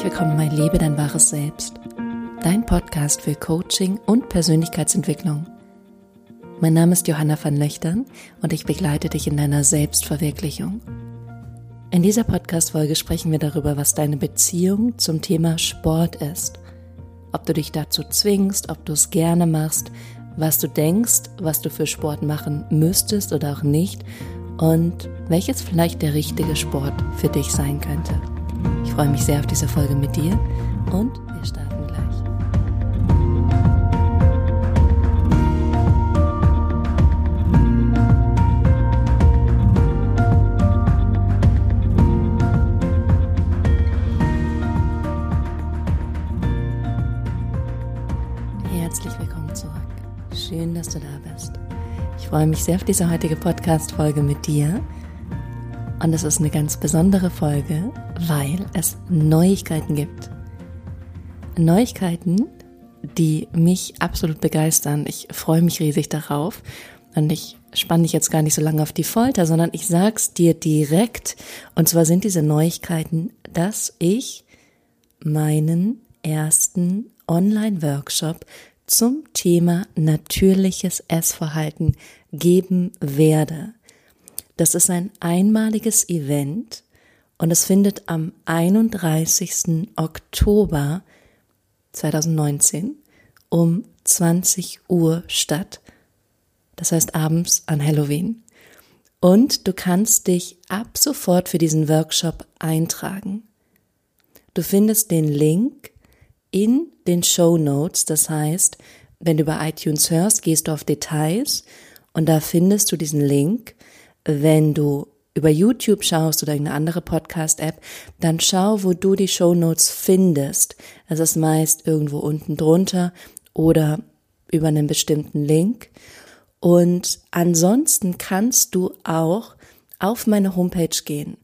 Herzlich willkommen bei Lebe dein wahres Selbst, dein Podcast für Coaching und Persönlichkeitsentwicklung. Mein Name ist Johanna van Löchtern und ich begleite dich in deiner Selbstverwirklichung. In dieser Podcast-Folge sprechen wir darüber, was deine Beziehung zum Thema Sport ist. Ob du dich dazu zwingst, ob du es gerne machst, was du denkst, was du für Sport machen müsstest oder auch nicht und welches vielleicht der richtige Sport für dich sein könnte. Ich freue mich sehr auf diese Folge mit dir und wir starten gleich. Herzlich willkommen zurück. Schön, dass du da bist. Ich freue mich sehr auf diese heutige Podcast-Folge mit dir. Und es ist eine ganz besondere Folge, weil es Neuigkeiten gibt. Neuigkeiten, die mich absolut begeistern. Ich freue mich riesig darauf. Und ich spanne dich jetzt gar nicht so lange auf die Folter, sondern ich sag's dir direkt. Und zwar sind diese Neuigkeiten, dass ich meinen ersten Online-Workshop zum Thema natürliches Essverhalten geben werde. Das ist ein einmaliges Event und es findet am 31. Oktober 2019 um 20 Uhr statt. Das heißt abends an Halloween. Und du kannst dich ab sofort für diesen Workshop eintragen. Du findest den Link in den Show Notes. Das heißt, wenn du über iTunes hörst, gehst du auf Details und da findest du diesen Link wenn du über YouTube schaust oder eine andere Podcast-App, dann schau, wo du die Show Notes findest. Das ist meist irgendwo unten drunter oder über einen bestimmten Link. Und ansonsten kannst du auch auf meine Homepage gehen.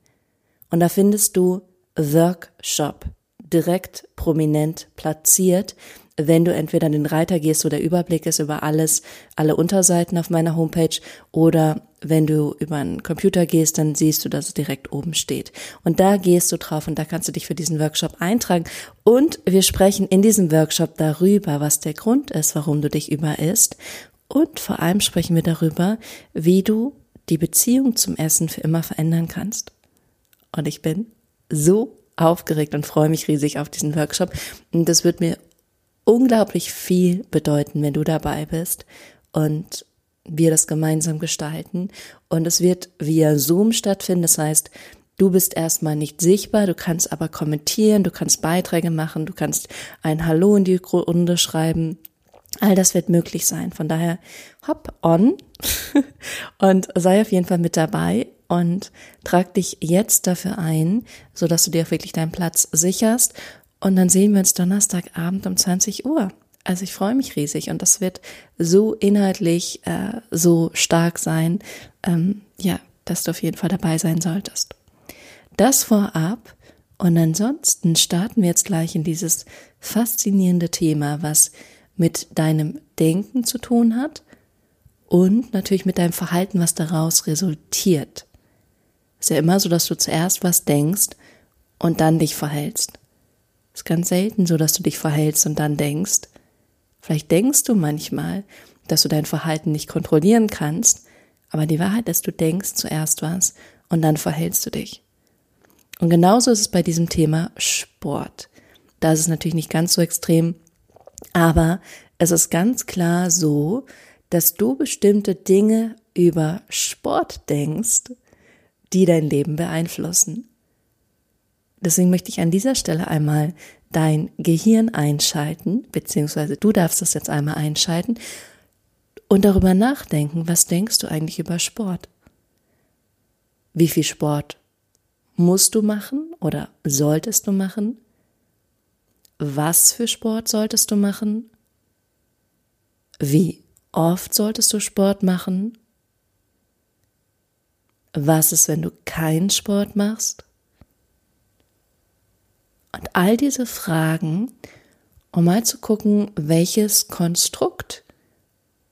Und da findest du Workshop direkt prominent platziert wenn du entweder den Reiter gehst, wo der Überblick ist über alles, alle Unterseiten auf meiner Homepage, oder wenn du über einen Computer gehst, dann siehst du, dass es direkt oben steht. Und da gehst du drauf und da kannst du dich für diesen Workshop eintragen. Und wir sprechen in diesem Workshop darüber, was der Grund ist, warum du dich überisst. Und vor allem sprechen wir darüber, wie du die Beziehung zum Essen für immer verändern kannst. Und ich bin so aufgeregt und freue mich riesig auf diesen Workshop. Und das wird mir unglaublich viel bedeuten, wenn du dabei bist und wir das gemeinsam gestalten. Und es wird via Zoom stattfinden. Das heißt, du bist erstmal nicht sichtbar, du kannst aber kommentieren, du kannst Beiträge machen, du kannst ein Hallo in die Runde schreiben. All das wird möglich sein. Von daher hop on und sei auf jeden Fall mit dabei und trag dich jetzt dafür ein, so dass du dir wirklich deinen Platz sicherst und dann sehen wir uns Donnerstagabend um 20 Uhr. Also ich freue mich riesig und das wird so inhaltlich äh, so stark sein, ähm, ja, dass du auf jeden Fall dabei sein solltest. Das vorab und ansonsten starten wir jetzt gleich in dieses faszinierende Thema, was mit deinem Denken zu tun hat und natürlich mit deinem Verhalten, was daraus resultiert. Es ist ja immer so, dass du zuerst was denkst und dann dich verhältst. Ist ganz selten so, dass du dich verhältst und dann denkst. Vielleicht denkst du manchmal, dass du dein Verhalten nicht kontrollieren kannst, aber die Wahrheit ist, du denkst zuerst was und dann verhältst du dich. Und genauso ist es bei diesem Thema Sport. Da ist es natürlich nicht ganz so extrem, aber es ist ganz klar so, dass du bestimmte Dinge über Sport denkst, die dein Leben beeinflussen. Deswegen möchte ich an dieser Stelle einmal dein Gehirn einschalten, beziehungsweise du darfst das jetzt einmal einschalten und darüber nachdenken, was denkst du eigentlich über Sport? Wie viel Sport musst du machen oder solltest du machen? Was für Sport solltest du machen? Wie oft solltest du Sport machen? Was ist, wenn du keinen Sport machst? Und all diese Fragen, um mal zu gucken, welches Konstrukt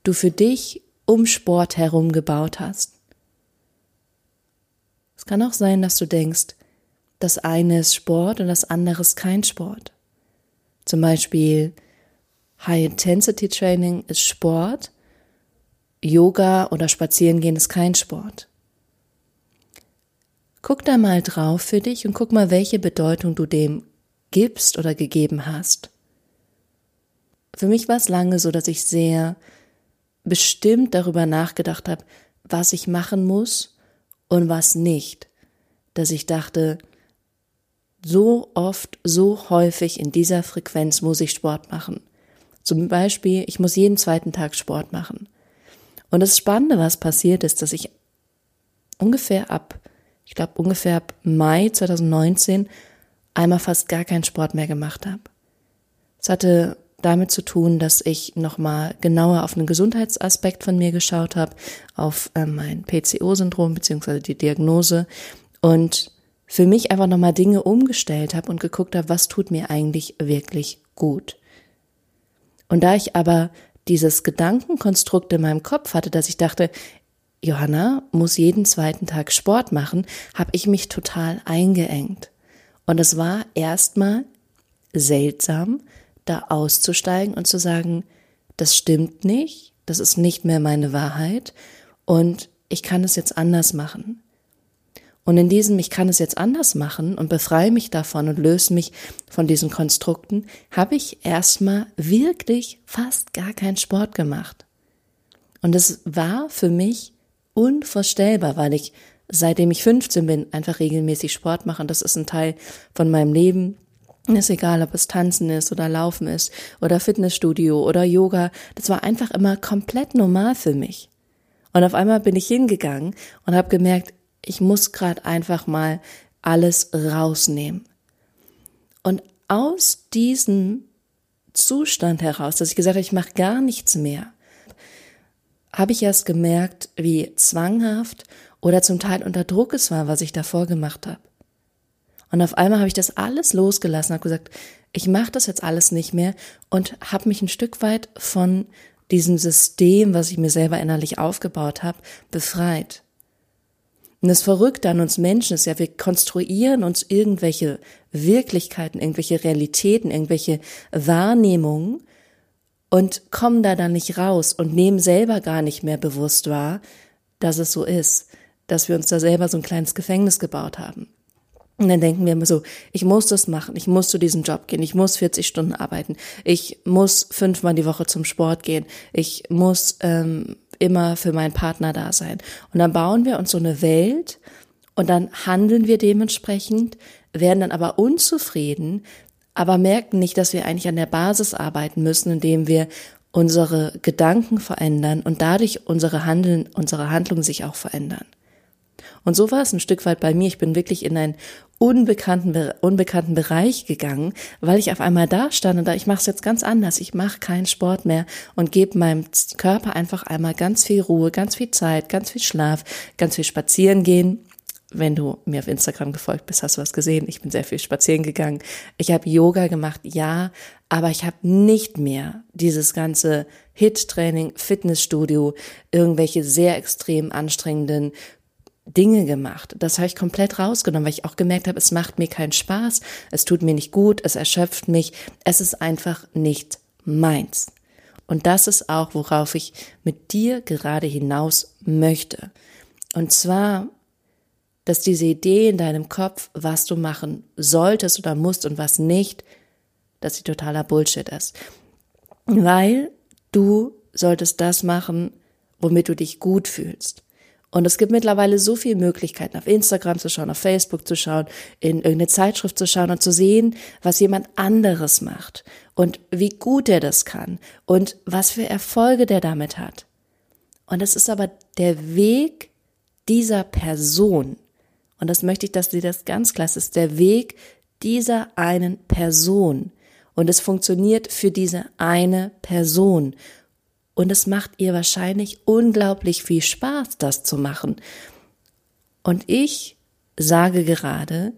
du für dich um Sport herum gebaut hast. Es kann auch sein, dass du denkst, das eine ist Sport und das andere ist kein Sport. Zum Beispiel High-Intensity-Training ist Sport, Yoga oder Spazierengehen ist kein Sport. Guck da mal drauf für dich und guck mal, welche Bedeutung du dem gibst oder gegeben hast. Für mich war es lange so, dass ich sehr bestimmt darüber nachgedacht habe, was ich machen muss und was nicht. Dass ich dachte, so oft, so häufig in dieser Frequenz muss ich Sport machen. Zum Beispiel, ich muss jeden zweiten Tag Sport machen. Und das Spannende, was passiert ist, dass ich ungefähr ab, ich glaube ungefähr ab Mai 2019 einmal fast gar keinen Sport mehr gemacht habe. Es hatte damit zu tun, dass ich nochmal genauer auf einen Gesundheitsaspekt von mir geschaut habe, auf äh, mein PCO-Syndrom beziehungsweise die Diagnose und für mich einfach nochmal Dinge umgestellt habe und geguckt habe, was tut mir eigentlich wirklich gut. Und da ich aber dieses Gedankenkonstrukt in meinem Kopf hatte, dass ich dachte, Johanna muss jeden zweiten Tag Sport machen, habe ich mich total eingeengt. Und es war erstmal seltsam, da auszusteigen und zu sagen, das stimmt nicht, das ist nicht mehr meine Wahrheit und ich kann es jetzt anders machen. Und in diesem Ich kann es jetzt anders machen und befreie mich davon und löse mich von diesen Konstrukten, habe ich erstmal wirklich fast gar keinen Sport gemacht. Und es war für mich unvorstellbar, weil ich seitdem ich 15 bin einfach regelmäßig Sport mache und das ist ein Teil von meinem Leben. Ist egal, ob es Tanzen ist oder Laufen ist oder Fitnessstudio oder Yoga. Das war einfach immer komplett normal für mich. Und auf einmal bin ich hingegangen und habe gemerkt, ich muss gerade einfach mal alles rausnehmen. Und aus diesem Zustand heraus, dass ich gesagt habe, ich mache gar nichts mehr, habe ich erst gemerkt, wie zwanghaft oder zum Teil unter Druck es war, was ich davor gemacht habe. Und auf einmal habe ich das alles losgelassen, habe gesagt, ich mache das jetzt alles nicht mehr und habe mich ein Stück weit von diesem System, was ich mir selber innerlich aufgebaut habe, befreit. Und das Verrückte an uns Menschen ist ja, wir konstruieren uns irgendwelche Wirklichkeiten, irgendwelche Realitäten, irgendwelche Wahrnehmungen und kommen da dann nicht raus und nehmen selber gar nicht mehr bewusst wahr, dass es so ist, dass wir uns da selber so ein kleines Gefängnis gebaut haben. Und dann denken wir immer so, ich muss das machen, ich muss zu diesem Job gehen, ich muss 40 Stunden arbeiten, ich muss fünfmal die Woche zum Sport gehen, ich muss ähm, immer für meinen Partner da sein. Und dann bauen wir uns so eine Welt und dann handeln wir dementsprechend, werden dann aber unzufrieden, aber merken nicht, dass wir eigentlich an der Basis arbeiten müssen, indem wir unsere Gedanken verändern und dadurch unsere Handeln, unsere Handlungen sich auch verändern. Und so war es ein Stück weit bei mir. Ich bin wirklich in einen unbekannten, unbekannten Bereich gegangen, weil ich auf einmal da stand und da, ich mache es jetzt ganz anders. Ich mache keinen Sport mehr und gebe meinem Körper einfach einmal ganz viel Ruhe, ganz viel Zeit, ganz viel Schlaf, ganz viel Spazieren gehen. Wenn du mir auf Instagram gefolgt bist, hast du was gesehen. Ich bin sehr viel spazieren gegangen. Ich habe Yoga gemacht, ja, aber ich habe nicht mehr dieses ganze Hit-Training, Fitnessstudio, irgendwelche sehr extrem anstrengenden Dinge gemacht. Das habe ich komplett rausgenommen, weil ich auch gemerkt habe, es macht mir keinen Spaß, es tut mir nicht gut, es erschöpft mich, es ist einfach nicht meins. Und das ist auch, worauf ich mit dir gerade hinaus möchte. Und zwar, dass diese Idee in deinem Kopf, was du machen solltest oder musst und was nicht, dass sie totaler Bullshit ist. Weil du solltest das machen, womit du dich gut fühlst. Und es gibt mittlerweile so viele Möglichkeiten, auf Instagram zu schauen, auf Facebook zu schauen, in irgendeine Zeitschrift zu schauen und zu sehen, was jemand anderes macht und wie gut er das kann und was für Erfolge der damit hat. Und es ist aber der Weg dieser Person. Und das möchte ich, dass sie das ganz klar ist der Weg dieser einen Person. Und es funktioniert für diese eine Person und es macht ihr wahrscheinlich unglaublich viel Spaß, das zu machen. Und ich sage gerade,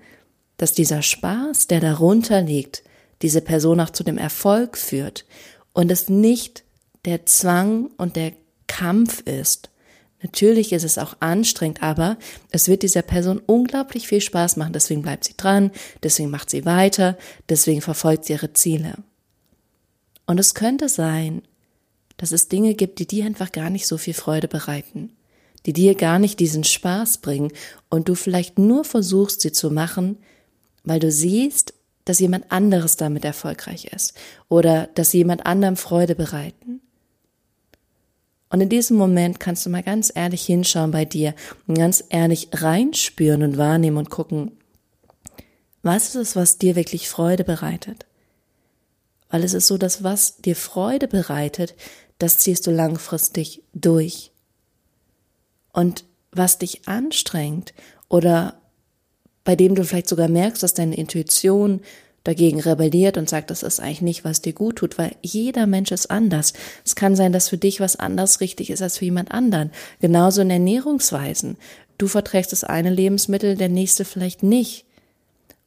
dass dieser Spaß, der darunter liegt, diese Person auch zu dem Erfolg führt und es nicht der Zwang und der Kampf ist, Natürlich ist es auch anstrengend, aber es wird dieser Person unglaublich viel Spaß machen. Deswegen bleibt sie dran, deswegen macht sie weiter, deswegen verfolgt sie ihre Ziele. Und es könnte sein, dass es Dinge gibt, die dir einfach gar nicht so viel Freude bereiten, die dir gar nicht diesen Spaß bringen und du vielleicht nur versuchst, sie zu machen, weil du siehst, dass jemand anderes damit erfolgreich ist oder dass sie jemand anderem Freude bereiten. Und in diesem Moment kannst du mal ganz ehrlich hinschauen bei dir und ganz ehrlich reinspüren und wahrnehmen und gucken, was ist es, was dir wirklich Freude bereitet? Weil es ist so, dass was dir Freude bereitet, das ziehst du langfristig durch. Und was dich anstrengt oder bei dem du vielleicht sogar merkst, dass deine Intuition dagegen rebelliert und sagt, das ist eigentlich nicht, was dir gut tut, weil jeder Mensch ist anders. Es kann sein, dass für dich was anders richtig ist als für jemand anderen. Genauso in Ernährungsweisen. Du verträgst das eine Lebensmittel, der nächste vielleicht nicht.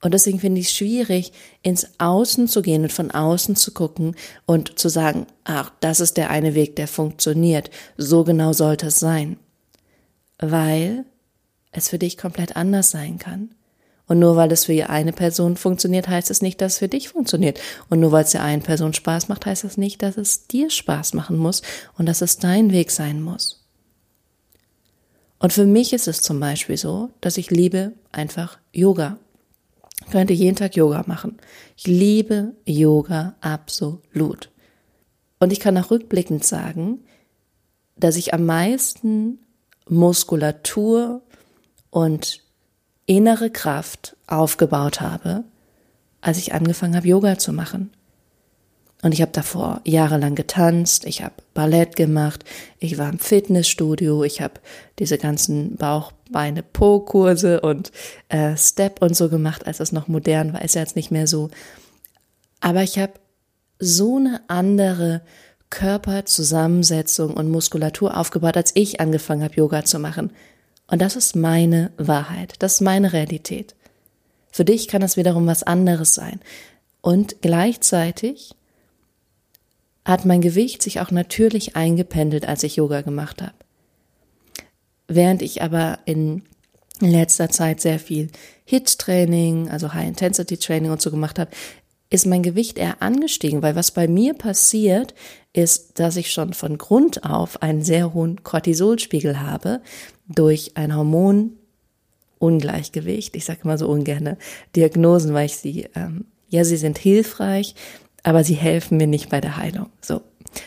Und deswegen finde ich es schwierig, ins Außen zu gehen und von außen zu gucken und zu sagen, ach, das ist der eine Weg, der funktioniert. So genau sollte es sein. Weil es für dich komplett anders sein kann. Und nur weil es für eine Person funktioniert, heißt es nicht, dass es für dich funktioniert. Und nur weil es der einen Person Spaß macht, heißt es nicht, dass es dir Spaß machen muss und dass es dein Weg sein muss. Und für mich ist es zum Beispiel so, dass ich liebe einfach Yoga. Könnte jeden Tag Yoga machen. Ich liebe Yoga absolut. Und ich kann auch rückblickend sagen, dass ich am meisten Muskulatur und innere Kraft aufgebaut habe, als ich angefangen habe, Yoga zu machen. Und ich habe davor jahrelang getanzt, ich habe Ballett gemacht, ich war im Fitnessstudio, ich habe diese ganzen Bauch, Beine, Po-Kurse und äh, Step und so gemacht, als es noch modern war, ist ja jetzt nicht mehr so. Aber ich habe so eine andere Körperzusammensetzung und Muskulatur aufgebaut, als ich angefangen habe, Yoga zu machen. Und das ist meine Wahrheit, das ist meine Realität. Für dich kann es wiederum was anderes sein. Und gleichzeitig hat mein Gewicht sich auch natürlich eingependelt, als ich Yoga gemacht habe. Während ich aber in letzter Zeit sehr viel HIT-Training, also High-Intensity-Training und so gemacht habe, ist mein Gewicht eher angestiegen, weil was bei mir passiert, ist, dass ich schon von Grund auf einen sehr hohen Cortisolspiegel habe durch ein Hormonungleichgewicht. Ich sage immer so ungerne Diagnosen, weil ich sie, ähm, ja, sie sind hilfreich, aber sie helfen mir nicht bei der Heilung. So,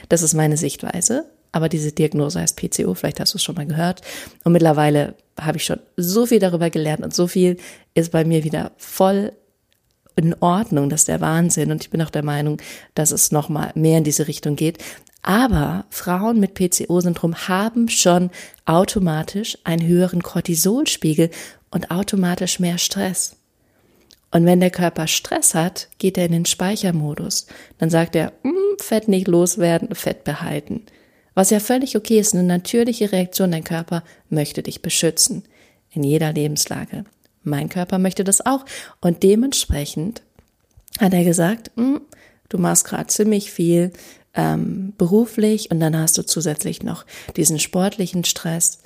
das ist meine Sichtweise. Aber diese Diagnose heißt PCO, vielleicht hast du es schon mal gehört. Und mittlerweile habe ich schon so viel darüber gelernt und so viel ist bei mir wieder voll in Ordnung, das ist der Wahnsinn. Und ich bin auch der Meinung, dass es nochmal mehr in diese Richtung geht. Aber Frauen mit PCO-Syndrom haben schon automatisch einen höheren Cortisolspiegel und automatisch mehr Stress. Und wenn der Körper Stress hat, geht er in den Speichermodus. Dann sagt er, mm, Fett nicht loswerden, Fett behalten. Was ja völlig okay ist, eine natürliche Reaktion, dein Körper möchte dich beschützen. In jeder Lebenslage. Mein Körper möchte das auch. Und dementsprechend hat er gesagt, hm, du machst gerade ziemlich viel ähm, beruflich und dann hast du zusätzlich noch diesen sportlichen Stress.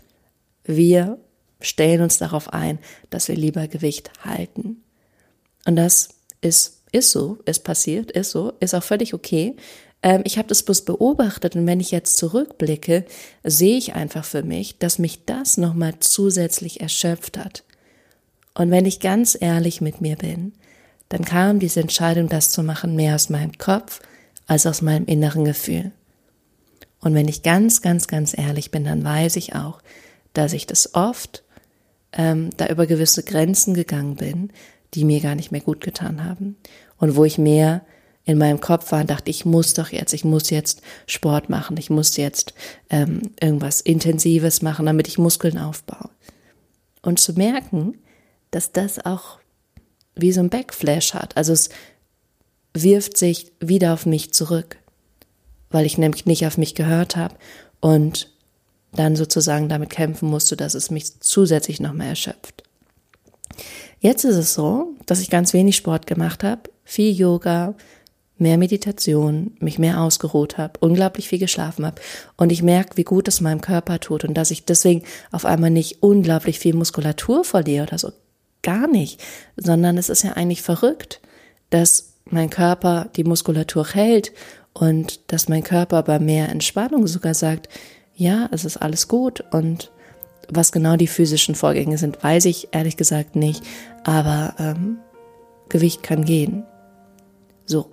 Wir stellen uns darauf ein, dass wir lieber Gewicht halten. Und das ist, ist so, ist passiert, ist so, ist auch völlig okay. Ähm, ich habe das bloß beobachtet und wenn ich jetzt zurückblicke, sehe ich einfach für mich, dass mich das nochmal zusätzlich erschöpft hat. Und wenn ich ganz ehrlich mit mir bin, dann kam diese Entscheidung, das zu machen, mehr aus meinem Kopf als aus meinem inneren Gefühl. Und wenn ich ganz, ganz, ganz ehrlich bin, dann weiß ich auch, dass ich das oft ähm, da über gewisse Grenzen gegangen bin, die mir gar nicht mehr gut getan haben. Und wo ich mehr in meinem Kopf war und dachte, ich muss doch jetzt, ich muss jetzt Sport machen, ich muss jetzt ähm, irgendwas Intensives machen, damit ich Muskeln aufbaue. Und zu merken, dass das auch wie so ein Backflash hat. Also es wirft sich wieder auf mich zurück, weil ich nämlich nicht auf mich gehört habe und dann sozusagen damit kämpfen musste, dass es mich zusätzlich noch mehr erschöpft. Jetzt ist es so, dass ich ganz wenig Sport gemacht habe, viel Yoga, mehr Meditation, mich mehr ausgeruht habe, unglaublich viel geschlafen habe und ich merke, wie gut es meinem Körper tut und dass ich deswegen auf einmal nicht unglaublich viel Muskulatur verliere oder so. Gar nicht, sondern es ist ja eigentlich verrückt, dass mein Körper die Muskulatur hält und dass mein Körper bei mehr Entspannung sogar sagt, ja, es ist alles gut und was genau die physischen Vorgänge sind, weiß ich ehrlich gesagt nicht, aber ähm, Gewicht kann gehen. So,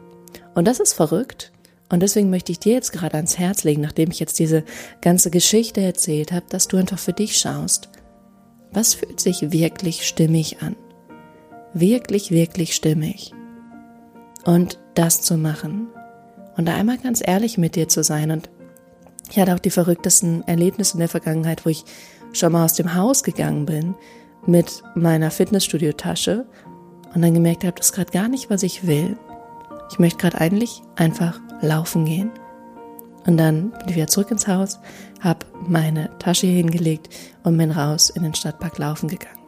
und das ist verrückt. Und deswegen möchte ich dir jetzt gerade ans Herz legen, nachdem ich jetzt diese ganze Geschichte erzählt habe, dass du einfach für dich schaust. Was fühlt sich wirklich stimmig an? Wirklich, wirklich stimmig. Und das zu machen. Und da einmal ganz ehrlich mit dir zu sein. Und ich hatte auch die verrücktesten Erlebnisse in der Vergangenheit, wo ich schon mal aus dem Haus gegangen bin mit meiner Fitnessstudio-Tasche und dann gemerkt habe, das ist gerade gar nicht, was ich will. Ich möchte gerade eigentlich einfach laufen gehen. Und dann bin ich wieder zurück ins Haus, habe meine Tasche hier hingelegt und bin raus in den Stadtpark laufen gegangen.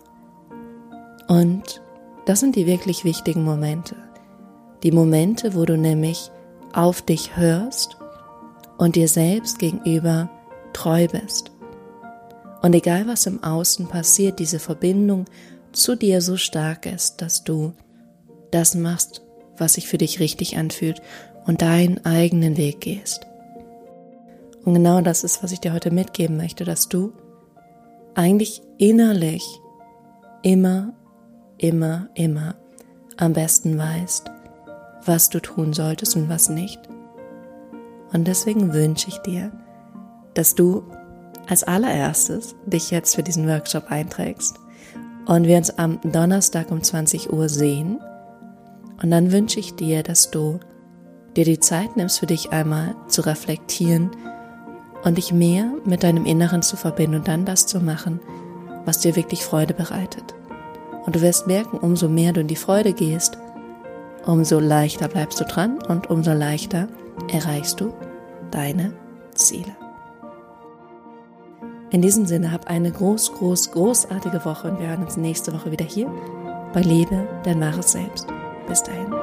Und das sind die wirklich wichtigen Momente. Die Momente, wo du nämlich auf dich hörst und dir selbst gegenüber treu bist. Und egal was im Außen passiert, diese Verbindung zu dir so stark ist, dass du das machst, was sich für dich richtig anfühlt und deinen eigenen Weg gehst. Und genau das ist, was ich dir heute mitgeben möchte, dass du eigentlich innerlich immer, immer, immer am besten weißt, was du tun solltest und was nicht. Und deswegen wünsche ich dir, dass du als allererstes dich jetzt für diesen Workshop einträgst und wir uns am Donnerstag um 20 Uhr sehen. Und dann wünsche ich dir, dass du dir die Zeit nimmst, für dich einmal zu reflektieren und dich mehr mit deinem Inneren zu verbinden und dann das zu machen, was dir wirklich Freude bereitet. Und du wirst merken, umso mehr du in die Freude gehst, umso leichter bleibst du dran und umso leichter erreichst du deine Ziele. In diesem Sinne, hab eine groß, groß, großartige Woche und wir hören uns nächste Woche wieder hier bei Lebe, dein wahres Selbst. Bis dahin.